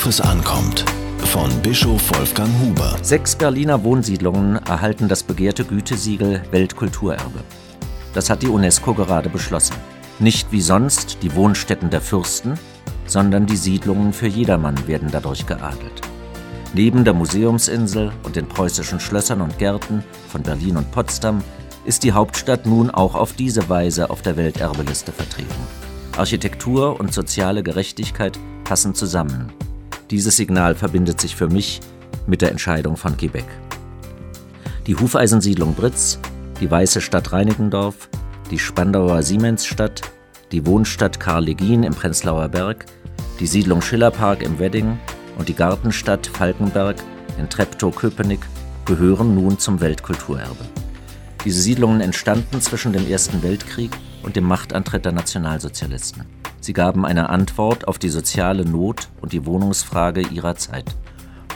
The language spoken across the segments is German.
Worauf es ankommt. Von Bischof Wolfgang Huber. Sechs Berliner Wohnsiedlungen erhalten das begehrte Gütesiegel Weltkulturerbe. Das hat die UNESCO gerade beschlossen. Nicht wie sonst die Wohnstätten der Fürsten, sondern die Siedlungen für jedermann werden dadurch geadelt. Neben der Museumsinsel und den preußischen Schlössern und Gärten von Berlin und Potsdam ist die Hauptstadt nun auch auf diese Weise auf der Welterbeliste vertreten. Architektur und soziale Gerechtigkeit passen zusammen. Dieses Signal verbindet sich für mich mit der Entscheidung von Quebec. Die Hufeisensiedlung Britz, die Weiße Stadt Reinickendorf, die Spandauer Siemensstadt, die Wohnstadt Karl Legin im Prenzlauer Berg, die Siedlung Schillerpark im Wedding und die Gartenstadt Falkenberg in Treptow-Köpenick gehören nun zum Weltkulturerbe. Diese Siedlungen entstanden zwischen dem Ersten Weltkrieg und dem Machtantritt der Nationalsozialisten. Sie gaben eine Antwort auf die soziale Not und die Wohnungsfrage ihrer Zeit.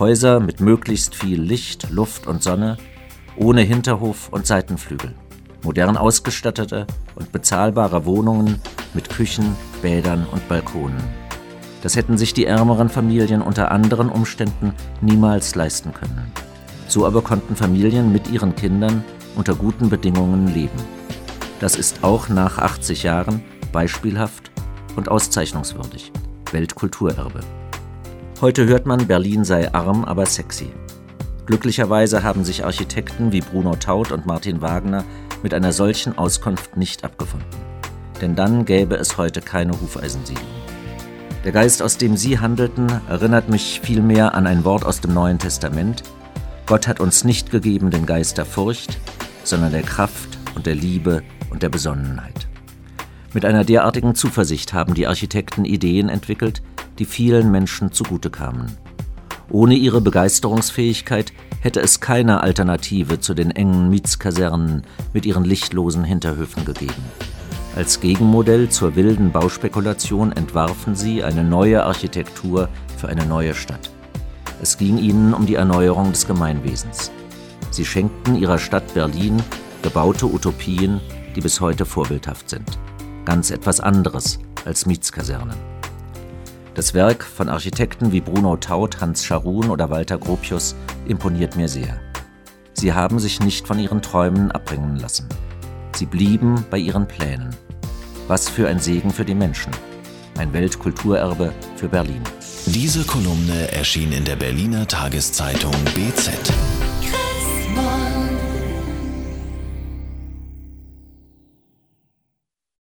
Häuser mit möglichst viel Licht, Luft und Sonne, ohne Hinterhof und Seitenflügel. Modern ausgestattete und bezahlbare Wohnungen mit Küchen, Bädern und Balkonen. Das hätten sich die ärmeren Familien unter anderen Umständen niemals leisten können. So aber konnten Familien mit ihren Kindern unter guten Bedingungen leben. Das ist auch nach 80 Jahren beispielhaft und auszeichnungswürdig. Weltkulturerbe. Heute hört man, Berlin sei arm, aber sexy. Glücklicherweise haben sich Architekten wie Bruno Taut und Martin Wagner mit einer solchen Auskunft nicht abgefunden. Denn dann gäbe es heute keine Hufeisensiedlung. Der Geist, aus dem sie handelten, erinnert mich vielmehr an ein Wort aus dem Neuen Testament. Gott hat uns nicht gegeben den Geist der Furcht, sondern der Kraft und der Liebe und der Besonnenheit. Mit einer derartigen Zuversicht haben die Architekten Ideen entwickelt, die vielen Menschen zugute kamen. Ohne ihre Begeisterungsfähigkeit hätte es keine Alternative zu den engen Mietskasernen mit ihren lichtlosen Hinterhöfen gegeben. Als Gegenmodell zur wilden Bauspekulation entwarfen sie eine neue Architektur für eine neue Stadt. Es ging ihnen um die Erneuerung des Gemeinwesens. Sie schenkten ihrer Stadt Berlin gebaute Utopien, die bis heute vorbildhaft sind. Ganz etwas anderes als Mietskasernen. Das Werk von Architekten wie Bruno Taut, Hans Scharun oder Walter Gropius imponiert mir sehr. Sie haben sich nicht von ihren Träumen abbringen lassen. Sie blieben bei ihren Plänen. Was für ein Segen für die Menschen. Ein Weltkulturerbe für Berlin. Diese Kolumne erschien in der Berliner Tageszeitung BZ.